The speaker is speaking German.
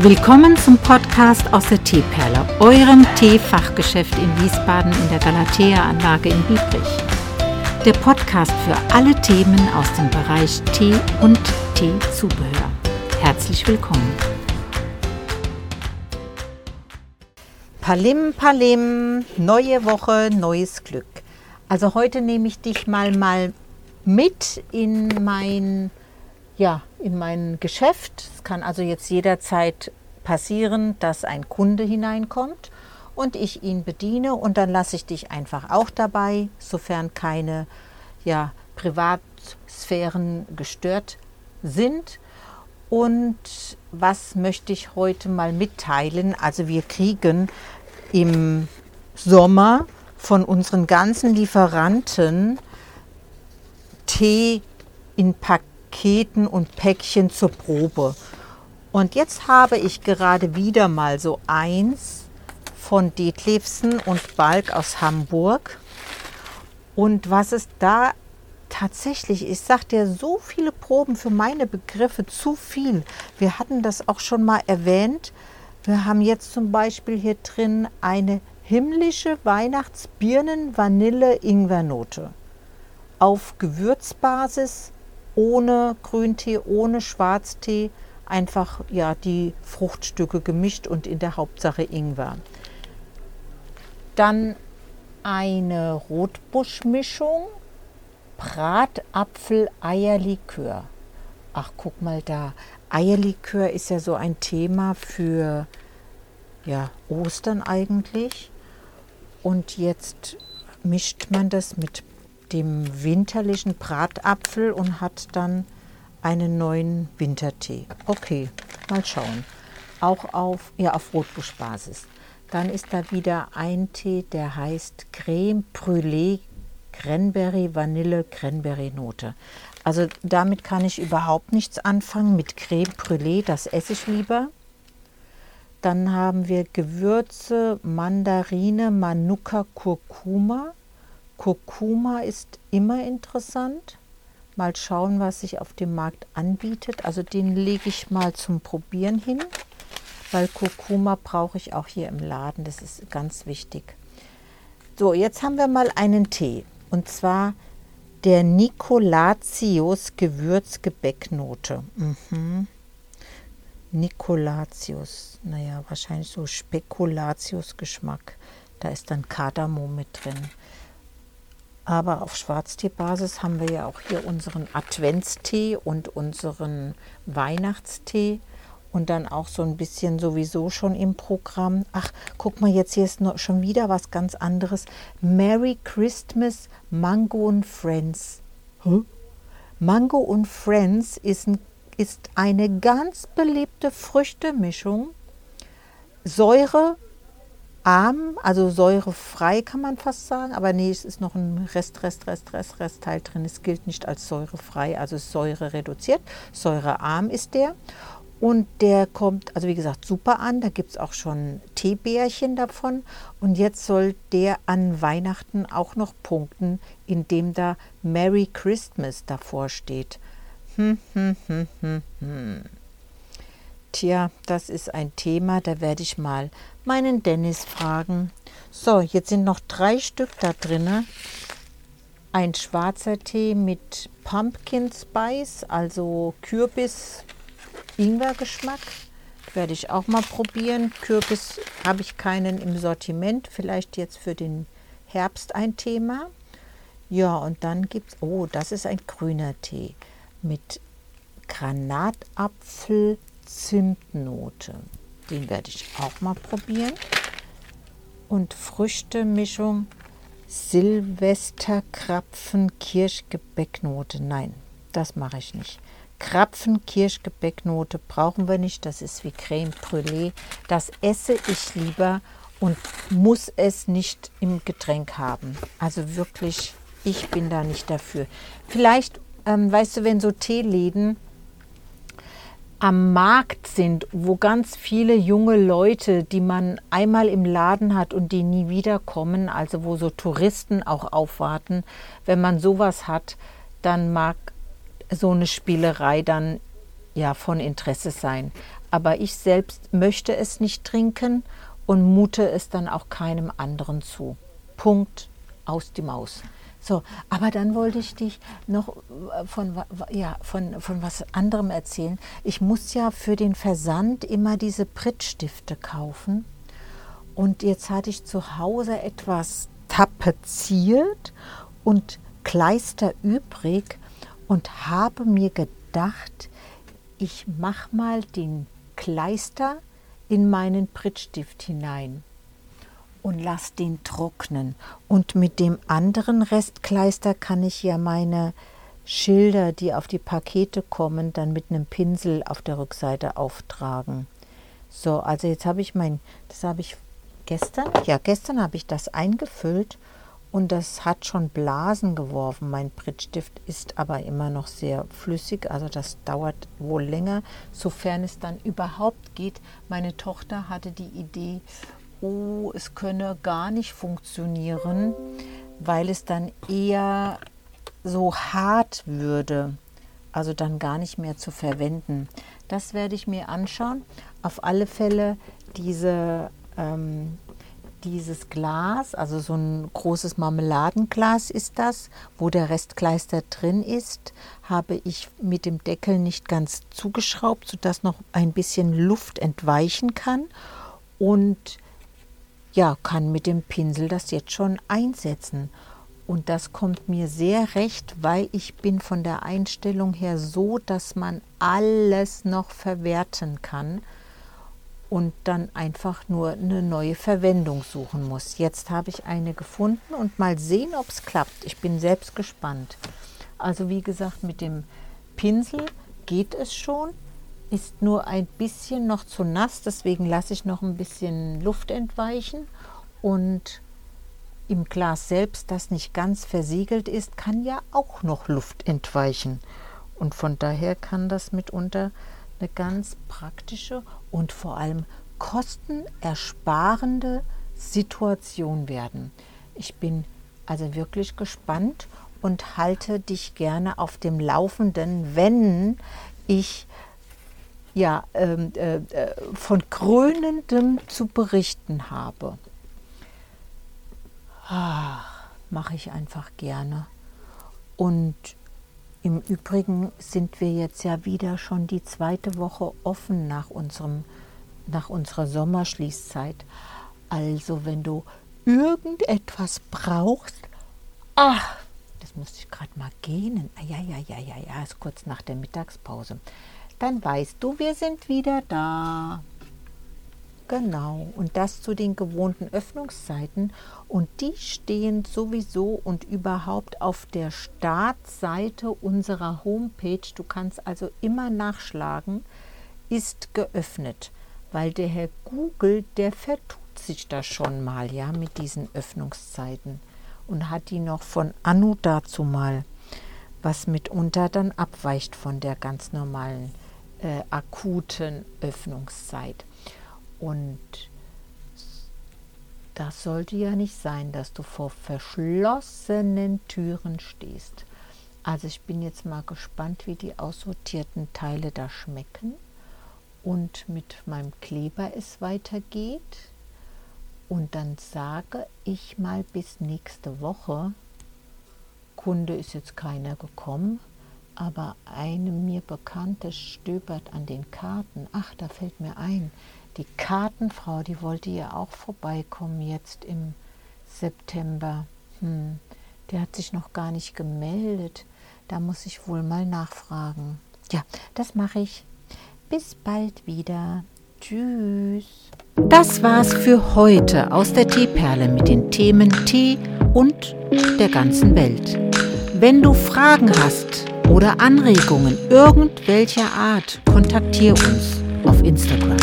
Willkommen zum Podcast aus der Teeperle, eurem Teefachgeschäft in Wiesbaden in der Galatea-Anlage in Biebrich. Der Podcast für alle Themen aus dem Bereich Tee und Teezubehör. Herzlich willkommen. Palim, Palim, neue Woche, neues Glück. Also heute nehme ich dich mal mal mit in mein ja, in mein Geschäft. Es kann also jetzt jederzeit passieren, dass ein Kunde hineinkommt und ich ihn bediene und dann lasse ich dich einfach auch dabei, sofern keine ja, Privatsphären gestört sind. Und was möchte ich heute mal mitteilen? Also wir kriegen im Sommer von unseren ganzen Lieferanten Tee in Paketen Paketen und Päckchen zur Probe. Und jetzt habe ich gerade wieder mal so eins von Detlefsen und Balk aus Hamburg. Und was es da tatsächlich, ich sagte ja, so viele Proben für meine Begriffe, zu viel. Wir hatten das auch schon mal erwähnt. Wir haben jetzt zum Beispiel hier drin eine himmlische Weihnachtsbirnen-Vanille-Ingwernote auf Gewürzbasis ohne Grüntee, ohne Schwarztee, einfach ja die Fruchtstücke gemischt und in der Hauptsache Ingwer. Dann eine Rotbuschmischung, Bratapfel-Eierlikör. Ach, guck mal da. Eierlikör ist ja so ein Thema für ja, Ostern eigentlich. Und jetzt mischt man das mit dem winterlichen Bratapfel und hat dann einen neuen Wintertee. Okay, mal schauen. Auch auf, ja, auf Rotbuschbasis. Dann ist da wieder ein Tee, der heißt Creme Brûlée Cranberry Vanille Cranberry Note. Also damit kann ich überhaupt nichts anfangen mit Creme Brûlée, das esse ich lieber. Dann haben wir Gewürze, Mandarine, Manuka, Kurkuma. Kurkuma ist immer interessant. Mal schauen, was sich auf dem Markt anbietet. Also den lege ich mal zum Probieren hin, weil Kurkuma brauche ich auch hier im Laden. Das ist ganz wichtig. So, jetzt haben wir mal einen Tee. Und zwar der Nicolatius Gewürzgebäcknote. Mhm. Nicolatius, naja, wahrscheinlich so Spekulatius-Geschmack. Da ist dann Kardamom mit drin. Aber auf Schwarzteebasis haben wir ja auch hier unseren Adventstee und unseren Weihnachtstee und dann auch so ein bisschen sowieso schon im Programm. Ach, guck mal, jetzt hier ist noch schon wieder was ganz anderes. Merry Christmas Mango und Friends. Huh? Mango und Friends ist, ein, ist eine ganz beliebte Früchtemischung. Säure, arm, also säurefrei kann man fast sagen, aber nee, es ist noch ein Rest, Rest, Rest, Rest, Restteil drin. Es gilt nicht als säurefrei, also Säure reduziert. Säurearm ist der. Und der kommt, also wie gesagt, super an. Da gibt es auch schon Teebärchen davon. Und jetzt soll der an Weihnachten auch noch punkten, indem da Merry Christmas davor steht. Hm, hm, hm, hm, hm. Tja, das ist ein Thema, da werde ich mal meinen Dennis fragen. So, jetzt sind noch drei Stück da drin. Ein schwarzer Tee mit Pumpkin Spice, also Kürbis, Ingwer-Geschmack. Werde ich auch mal probieren. Kürbis habe ich keinen im Sortiment. Vielleicht jetzt für den Herbst ein Thema. Ja, und dann gibt es, oh, das ist ein grüner Tee mit Granatapfel, Zimtnote. Den werde ich auch mal probieren. Und Früchtemischung Silvesterkrapfen Kirschgebäcknote. Nein, das mache ich nicht. Krapfen Kirschgebäcknote brauchen wir nicht. Das ist wie Creme Brûlée. Das esse ich lieber und muss es nicht im Getränk haben. Also wirklich, ich bin da nicht dafür. Vielleicht, ähm, weißt du, wenn so Teeläden am Markt sind, wo ganz viele junge Leute, die man einmal im Laden hat und die nie wiederkommen, also wo so Touristen auch aufwarten, wenn man sowas hat, dann mag so eine Spielerei dann ja von Interesse sein. aber ich selbst möchte es nicht trinken und mute es dann auch keinem anderen zu. Punkt aus die Maus. So, aber dann wollte ich dich noch äh, von, ja, von, von was anderem erzählen. Ich muss ja für den Versand immer diese Prittstifte kaufen. Und jetzt hatte ich zu Hause etwas tapeziert und Kleister übrig und habe mir gedacht, ich mache mal den Kleister in meinen Prittstift hinein und lass den trocknen. Und mit dem anderen Restkleister kann ich ja meine Schilder, die auf die Pakete kommen, dann mit einem Pinsel auf der Rückseite auftragen. So, also jetzt habe ich mein, das habe ich gestern, ja, gestern habe ich das eingefüllt und das hat schon Blasen geworfen. Mein Prittstift ist aber immer noch sehr flüssig, also das dauert wohl länger, sofern es dann überhaupt geht. Meine Tochter hatte die Idee, oh, es könne gar nicht funktionieren, weil es dann eher so hart würde, also dann gar nicht mehr zu verwenden. Das werde ich mir anschauen. Auf alle Fälle diese, ähm, dieses Glas, also so ein großes Marmeladenglas ist das, wo der Restkleister drin ist, habe ich mit dem Deckel nicht ganz zugeschraubt, sodass noch ein bisschen Luft entweichen kann. Und ja, kann mit dem Pinsel das jetzt schon einsetzen. Und das kommt mir sehr recht, weil ich bin von der Einstellung her so, dass man alles noch verwerten kann und dann einfach nur eine neue Verwendung suchen muss. Jetzt habe ich eine gefunden und mal sehen, ob es klappt. Ich bin selbst gespannt. Also wie gesagt, mit dem Pinsel geht es schon ist nur ein bisschen noch zu nass, deswegen lasse ich noch ein bisschen Luft entweichen und im Glas selbst, das nicht ganz versiegelt ist, kann ja auch noch Luft entweichen. Und von daher kann das mitunter eine ganz praktische und vor allem kostenersparende Situation werden. Ich bin also wirklich gespannt und halte dich gerne auf dem Laufenden, wenn ich ja, ähm, äh, äh, von Krönendem zu berichten habe. Ah, Mache ich einfach gerne. Und im Übrigen sind wir jetzt ja wieder schon die zweite Woche offen nach, unserem, nach unserer Sommerschließzeit. Also wenn du irgendetwas brauchst, ach, das musste ich gerade mal gehen. Ah, ja, ja, ja, ja, ja, ist kurz nach der Mittagspause dann weißt du, wir sind wieder da. Genau, und das zu den gewohnten Öffnungszeiten. Und die stehen sowieso und überhaupt auf der Startseite unserer Homepage. Du kannst also immer nachschlagen, ist geöffnet, weil der Herr Google, der vertut sich da schon mal, ja, mit diesen Öffnungszeiten und hat die noch von Anno dazu mal, was mitunter dann abweicht von der ganz normalen äh, akuten Öffnungszeit. Und das sollte ja nicht sein, dass du vor verschlossenen Türen stehst. Also ich bin jetzt mal gespannt, wie die aussortierten Teile da schmecken und mit meinem Kleber es weitergeht. Und dann sage ich mal bis nächste Woche. Kunde ist jetzt keiner gekommen aber eine mir bekannte stöbert an den Karten. Ach, da fällt mir ein, die Kartenfrau, die wollte ja auch vorbeikommen jetzt im September. Hm, der hat sich noch gar nicht gemeldet. Da muss ich wohl mal nachfragen. Ja, das mache ich. Bis bald wieder. Tschüss. Das war's für heute aus der Teeperle mit den Themen Tee und der ganzen Welt. Wenn du Fragen hast, oder Anregungen irgendwelcher Art, kontaktiere uns auf Instagram.